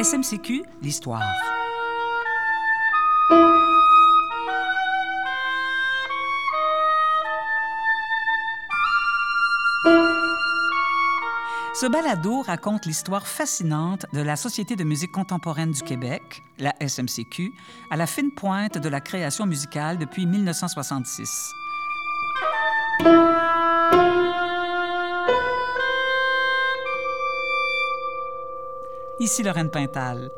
SMCQ, l'histoire. Ce balado raconte l'histoire fascinante de la Société de musique contemporaine du Québec, la SMCQ, à la fine pointe de la création musicale depuis 1966. Ici Lorraine Pintal.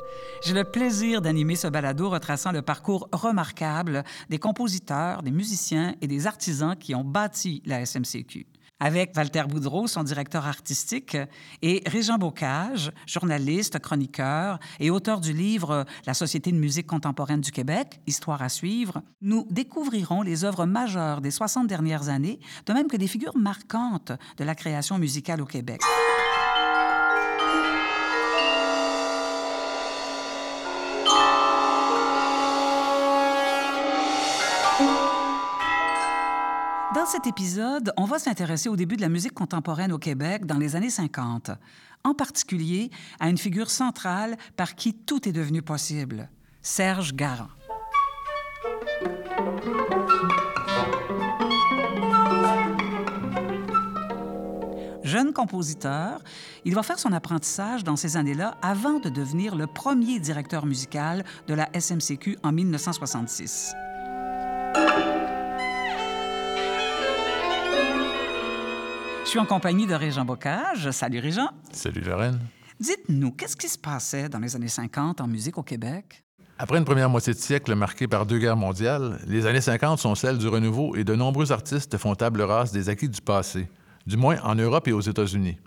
J'ai le plaisir d'animer ce balado retraçant le parcours remarquable des compositeurs, des musiciens et des artisans qui ont bâti la SMCQ. Avec Walter Boudreau, son directeur artistique, et Régent Bocage, journaliste, chroniqueur et auteur du livre La Société de musique contemporaine du Québec, Histoire à suivre, nous découvrirons les œuvres majeures des 60 dernières années, de même que des figures marquantes de la création musicale au Québec. Cet épisode, on va s'intéresser au début de la musique contemporaine au Québec dans les années 50, en particulier à une figure centrale par qui tout est devenu possible, Serge Garand. Jeune compositeur, il va faire son apprentissage dans ces années-là avant de devenir le premier directeur musical de la SMCQ en 1966. Suis en compagnie de Régent Bocage? Salut Régent. Salut Lorraine. Dites-nous, qu'est-ce qui se passait dans les années 50 en musique au Québec? Après une première moitié de siècle marquée par deux guerres mondiales, les années 50 sont celles du renouveau et de nombreux artistes font table rase des acquis du passé, du moins en Europe et aux États-Unis.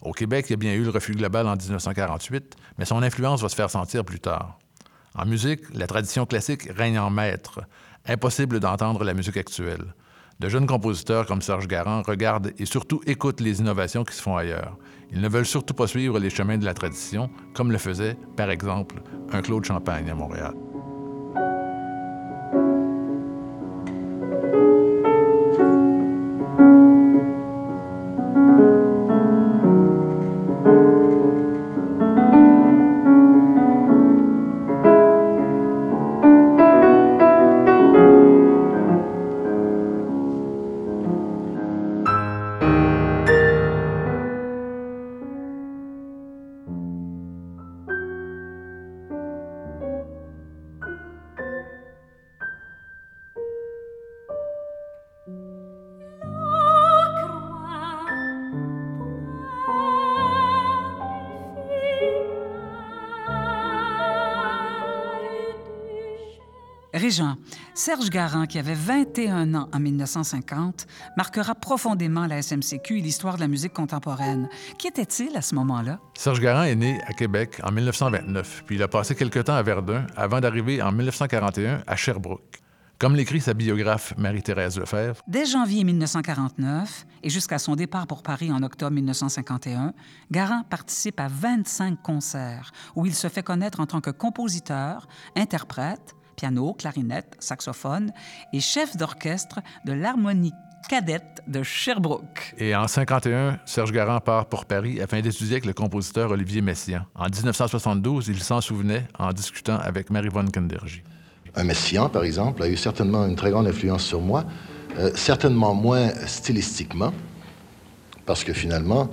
Au Québec, il y a bien eu le refus global en 1948, mais son influence va se faire sentir plus tard. En musique, la tradition classique règne en maître. Impossible d'entendre la musique actuelle. De jeunes compositeurs comme Serge Garand regardent et surtout écoutent les innovations qui se font ailleurs. Ils ne veulent surtout pas suivre les chemins de la tradition, comme le faisait, par exemple, un Claude Champagne à Montréal. Régent, Serge Garand, qui avait 21 ans en 1950, marquera profondément la SMCQ et l'histoire de la musique contemporaine. Qui était-il à ce moment-là? Serge Garand est né à Québec en 1929, puis il a passé quelque temps à Verdun avant d'arriver en 1941 à Sherbrooke. Comme l'écrit sa biographe Marie-Thérèse Lefebvre. Dès janvier 1949 et jusqu'à son départ pour Paris en octobre 1951, Garand participe à 25 concerts où il se fait connaître en tant que compositeur, interprète, piano, clarinette, saxophone et chef d'orchestre de l'harmonie cadette de Sherbrooke. Et en 51, Serge Garand part pour Paris afin d'étudier avec le compositeur Olivier Messiaen. En 1972, il s'en souvenait en discutant avec Marie-Vonne Kendergy. Un Messiaen, par exemple, a eu certainement une très grande influence sur moi, euh, certainement moins stylistiquement, parce que finalement,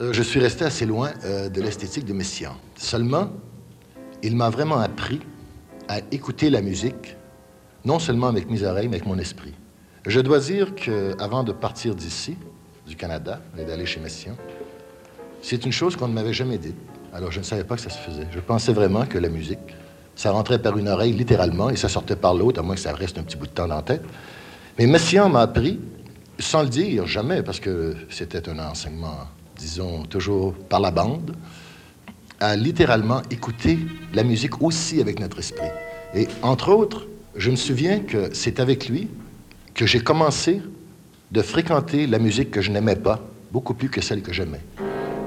euh, je suis resté assez loin euh, de l'esthétique de Messiaen. Seulement, il m'a vraiment appris à écouter la musique, non seulement avec mes oreilles, mais avec mon esprit. Je dois dire qu'avant de partir d'ici, du Canada, et d'aller chez Messiaen, c'est une chose qu'on ne m'avait jamais dite. Alors je ne savais pas que ça se faisait. Je pensais vraiment que la musique, ça rentrait par une oreille littéralement et ça sortait par l'autre, à moins que ça reste un petit bout de temps dans la tête. Mais Messiaen m'a appris, sans le dire jamais, parce que c'était un enseignement, disons, toujours par la bande, à littéralement écouter la musique aussi avec notre esprit. Et entre autres, je me souviens que c'est avec lui que j'ai commencé de fréquenter la musique que je n'aimais pas, beaucoup plus que celle que j'aimais,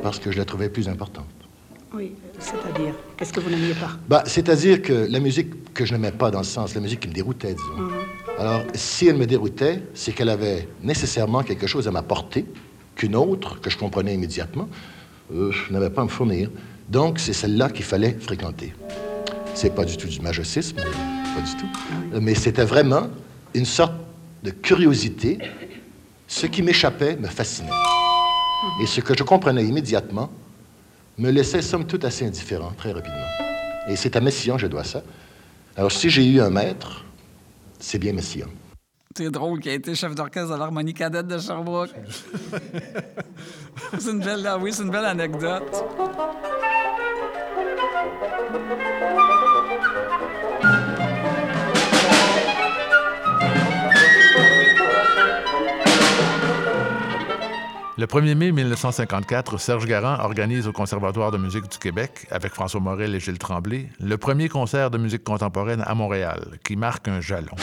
parce que je la trouvais plus importante. Oui, c'est-à-dire, qu'est-ce que vous n'aimiez pas? Bah, C'est-à-dire que la musique que je n'aimais pas, dans le sens, la musique qui me déroutait, disons. Mhm. Alors, si elle me déroutait, c'est qu'elle avait nécessairement quelque chose à m'apporter qu'une autre, que je comprenais immédiatement, euh, n'avait pas à me fournir. Donc, c'est celle-là qu'il fallait fréquenter. C'est pas du tout du majocisme, pas du tout. Mais c'était vraiment une sorte de curiosité. Ce qui m'échappait me fascinait. Et ce que je comprenais immédiatement me laissait, somme toute, assez indifférent très rapidement. Et c'est à Messiaen que je dois ça. Alors, si j'ai eu un maître, c'est bien Messiaen. C'est drôle qu'il ait été chef d'orchestre de l'harmonie cadette de Sherbrooke. c'est une belle, ah oui, c'est une belle anecdote. Le 1er mai 1954, Serge Garand organise au Conservatoire de musique du Québec, avec François Morel et Gilles Tremblay, le premier concert de musique contemporaine à Montréal, qui marque un jalon.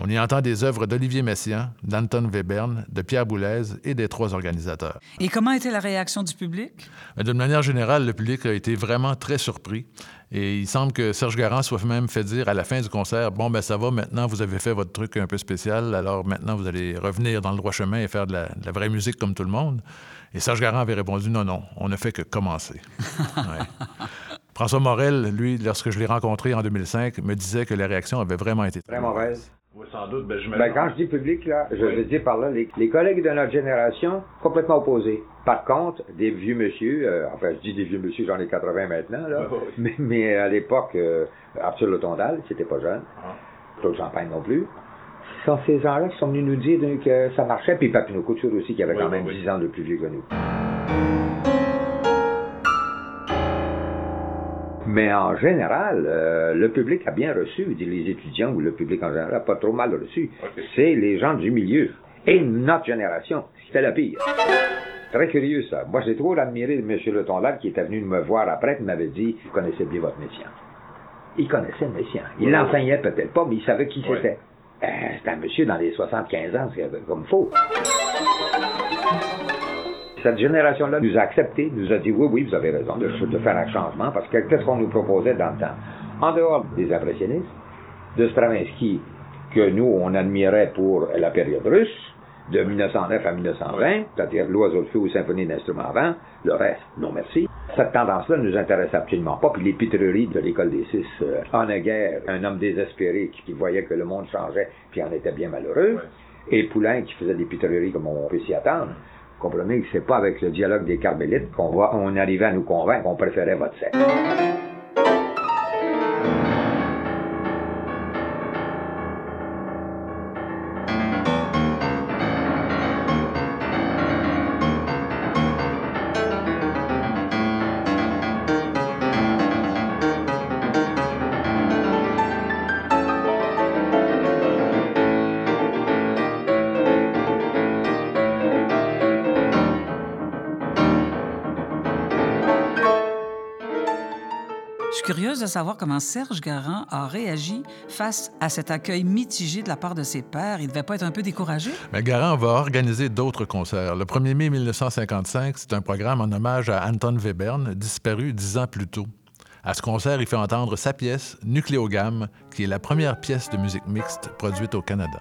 On y entend des œuvres d'Olivier Messiaen, d'Anton Webern, de Pierre Boulez et des trois organisateurs. Et comment était la réaction du public? D'une manière générale, le public a été vraiment très surpris. Et il semble que Serge Garand soit même fait dire à la fin du concert Bon, ben ça va, maintenant vous avez fait votre truc un peu spécial, alors maintenant vous allez revenir dans le droit chemin et faire de la, de la vraie musique comme tout le monde. Et Serge Garand avait répondu Non, non, on ne fait que commencer. Ouais. François Morel, lui, lorsque je l'ai rencontré en 2005, me disait que la réaction avait vraiment été Très mauvaise. Oui, sans doute. Ben, je Ben, quand je dis public, là, je veux dire par là, les, les collègues de notre génération, complètement opposés. Par contre, des vieux monsieur, euh, enfin, je dis des vieux monsieur, j'en ai 80 maintenant, là, mais, mais à l'époque, euh, Arthur Le Tondal, c'était pas jeune, Claude Champagne non plus, ce sont ces gens-là qui sont venus nous dire donc, que ça marchait, puis Papineau Couture aussi, qui avait quand même 10 ans de plus vieux que nous. Mais en général, euh, le public a bien reçu, les étudiants ou le public en général pas trop mal reçu. C'est les gens du milieu et notre génération. C'était la pire. Très curieux ça. Moi, j'ai trop admiré M. Le Tondal qui était venu me voir après, qui m'avait dit Vous connaissez bien votre Messiaen. Il connaissait Messiaen. Il l'enseignait peut-être pas, mais il savait qui c'était. Euh, c'était un monsieur dans les 75 ans, comme faux. Cette génération-là nous a accepté, nous a dit oui, oui, vous avez raison de, de faire un changement, parce que qu'est-ce qu'on nous proposait dans le temps? En dehors des impressionnistes, de Stravinsky, que nous, on admirait pour la période russe, de 1909 à 1920, c'est-à-dire l'oiseau de feu ou symphonie d'instruments avant, le reste, non merci. Cette tendance-là ne nous intéresse absolument pas. Puis les pitreries de l'école des six, euh, en guerre, un homme désespéré qui, qui voyait que le monde changeait, puis en était bien malheureux, et Poulain qui faisait des pitreries comme on peut s'y attendre. Comprenez que c'est pas avec le dialogue des carmélites qu'on va, on arrivait à nous convaincre qu'on préférait votre secte. Savoir comment Serge Garand a réagi face à cet accueil mitigé de la part de ses pairs. Il devait pas être un peu découragé? Mais Garand va organiser d'autres concerts. Le 1er mai 1955, c'est un programme en hommage à Anton Webern, disparu dix ans plus tôt. À ce concert, il fait entendre sa pièce, Nucléogamme, qui est la première pièce de musique mixte produite au Canada.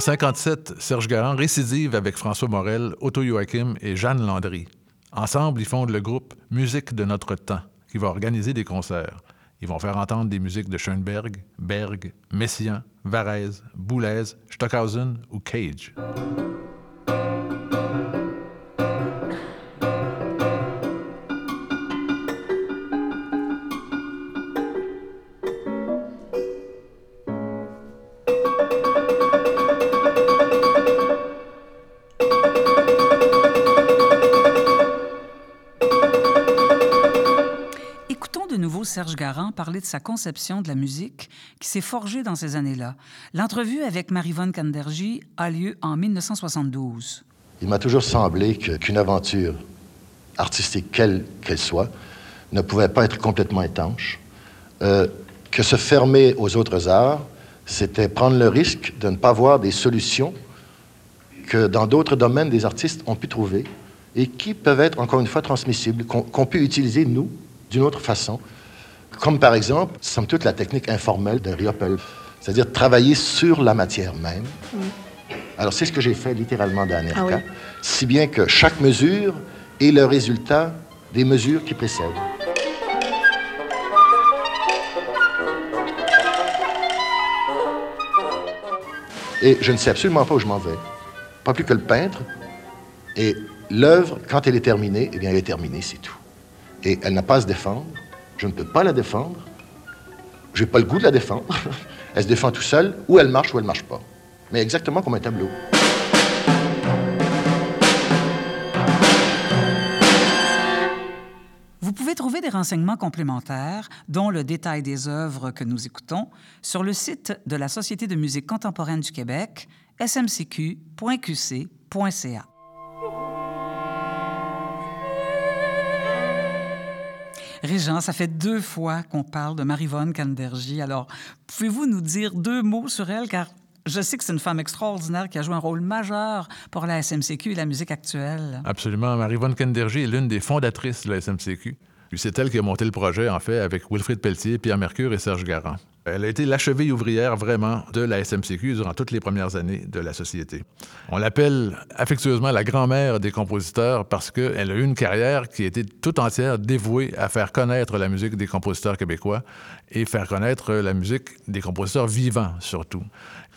En 57, Serge Garand récidive avec François Morel, Otto Joachim et Jeanne Landry. Ensemble, ils fondent le groupe Musique de notre temps, qui va organiser des concerts. Ils vont faire entendre des musiques de Schoenberg, Berg, Messiaen, Varese, Boulez, Stockhausen ou Cage. Parler de sa conception de la musique qui s'est forgée dans ces années-là. L'entrevue avec Marivonne Kanderji a lieu en 1972. Il m'a toujours semblé qu'une aventure artistique, quelle qu'elle soit, ne pouvait pas être complètement étanche, euh, que se fermer aux autres arts, c'était prendre le risque de ne pas voir des solutions que dans d'autres domaines des artistes ont pu trouver et qui peuvent être, encore une fois, transmissibles, qu'on peut utiliser, nous, d'une autre façon. Comme par exemple, somme toute, la technique informelle de Riopel, c'est-à-dire travailler sur la matière même. Alors, c'est ce que j'ai fait littéralement dans ah si bien que chaque mesure est le résultat des mesures qui précèdent. Et je ne sais absolument pas où je m'en vais. Pas plus que le peintre. Et l'œuvre, quand elle est terminée, eh bien, elle est terminée, c'est tout. Et elle n'a pas à se défendre. Je ne peux pas la défendre. Je n'ai pas le goût de la défendre. elle se défend tout seule, ou elle marche ou elle ne marche pas. Mais exactement comme un tableau. Vous pouvez trouver des renseignements complémentaires, dont le détail des œuvres que nous écoutons, sur le site de la Société de musique contemporaine du Québec, smcq.qc.ca. Régent, ça fait deux fois qu'on parle de Marivonne Candergy. Alors, pouvez-vous nous dire deux mots sur elle, car je sais que c'est une femme extraordinaire qui a joué un rôle majeur pour la SMCQ et la musique actuelle. Absolument. Marie-Vonne Kendergy est l'une des fondatrices de la SMCQ. C'est elle qui a monté le projet, en fait, avec Wilfrid Pelletier, Pierre Mercure et Serge Garand. Elle a été l'achevée ouvrière vraiment de la SMCQ durant toutes les premières années de la société. On l'appelle affectueusement la grand-mère des compositeurs parce qu'elle a eu une carrière qui était tout entière dévouée à faire connaître la musique des compositeurs québécois et faire connaître la musique des compositeurs vivants surtout.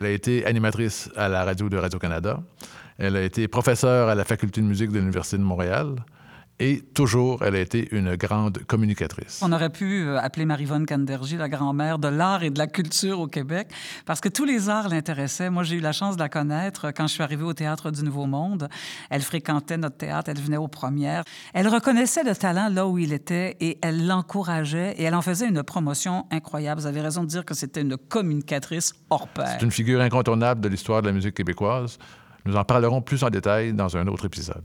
Elle a été animatrice à la radio de Radio-Canada. Elle a été professeure à la faculté de musique de l'Université de Montréal. Et toujours, elle a été une grande communicatrice. On aurait pu euh, appeler Marivonne Candergy la grand-mère de l'art et de la culture au Québec, parce que tous les arts l'intéressaient. Moi, j'ai eu la chance de la connaître quand je suis arrivée au Théâtre du Nouveau Monde. Elle fréquentait notre théâtre, elle venait aux premières. Elle reconnaissait le talent là où il était et elle l'encourageait et elle en faisait une promotion incroyable. Vous avez raison de dire que c'était une communicatrice hors pair. C'est une figure incontournable de l'histoire de la musique québécoise. Nous en parlerons plus en détail dans un autre épisode.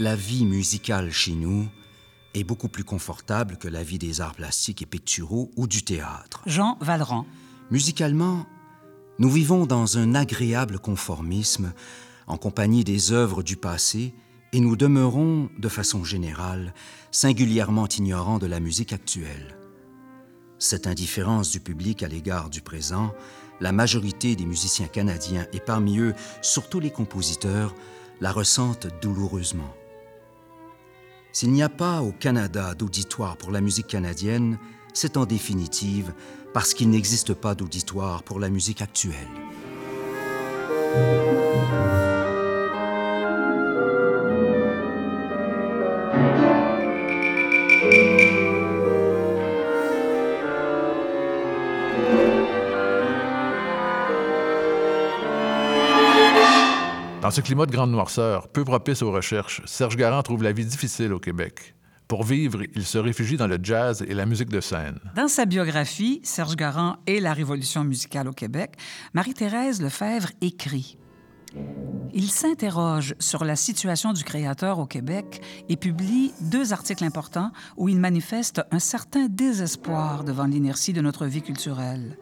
La vie musicale chez nous est beaucoup plus confortable que la vie des arts plastiques et picturaux ou du théâtre. Jean Valran. Musicalement, nous vivons dans un agréable conformisme en compagnie des œuvres du passé et nous demeurons, de façon générale, singulièrement ignorants de la musique actuelle. Cette indifférence du public à l'égard du présent, la majorité des musiciens canadiens et parmi eux surtout les compositeurs la ressentent douloureusement. S'il n'y a pas au Canada d'auditoire pour la musique canadienne, c'est en définitive parce qu'il n'existe pas d'auditoire pour la musique actuelle. Ce climat de grande noirceur, peu propice aux recherches, Serge Garand trouve la vie difficile au Québec. Pour vivre, il se réfugie dans le jazz et la musique de scène. Dans sa biographie, Serge Garand et la révolution musicale au Québec, Marie-Thérèse Lefebvre écrit il s'interroge sur la situation du créateur au Québec et publie deux articles importants où il manifeste un certain désespoir devant l'inertie de notre vie culturelle.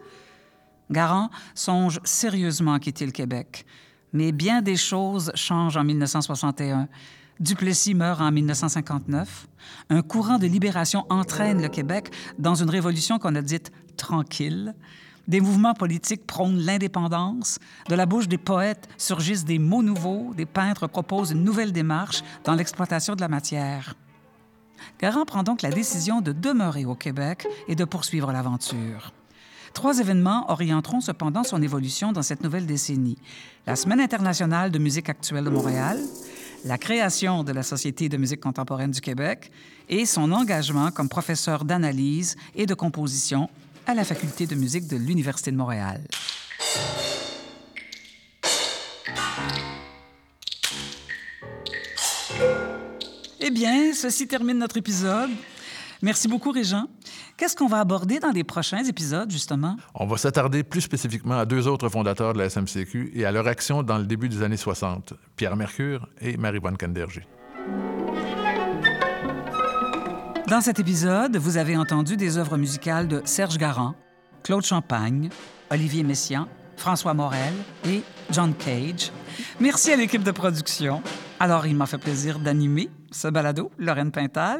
Garand songe sérieusement à quitter le Québec. Mais bien des choses changent en 1961. Duplessis meurt en 1959. Un courant de libération entraîne le Québec dans une révolution qu'on a dite tranquille. Des mouvements politiques prônent l'indépendance. De la bouche des poètes surgissent des mots nouveaux. Des peintres proposent une nouvelle démarche dans l'exploitation de la matière. Garand prend donc la décision de demeurer au Québec et de poursuivre l'aventure. Trois événements orienteront cependant son évolution dans cette nouvelle décennie. La Semaine internationale de musique actuelle de Montréal, la création de la Société de musique contemporaine du Québec et son engagement comme professeur d'analyse et de composition à la Faculté de musique de l'Université de Montréal. Eh bien, ceci termine notre épisode. Merci beaucoup, Régent. Qu'est-ce qu'on va aborder dans les prochains épisodes, justement? On va s'attarder plus spécifiquement à deux autres fondateurs de la SMCQ et à leur action dans le début des années 60, Pierre Mercure et Marie-Vonne Candergy. Dans cet épisode, vous avez entendu des œuvres musicales de Serge Garand, Claude Champagne, Olivier Messiaen, François Morel et John Cage. Merci à l'équipe de production. Alors, il m'a fait plaisir d'animer ce balado, Lorraine Pintal,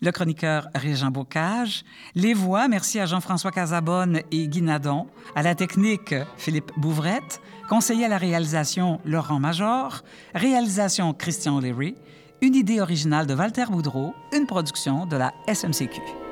le chroniqueur Régent Bocage, les voix, merci à Jean-François Casabonne et Guy Nadon, à la technique, Philippe Bouvrette, conseiller à la réalisation, Laurent Major, réalisation, Christian Leary, une idée originale de Walter Boudreau, une production de la SMCQ.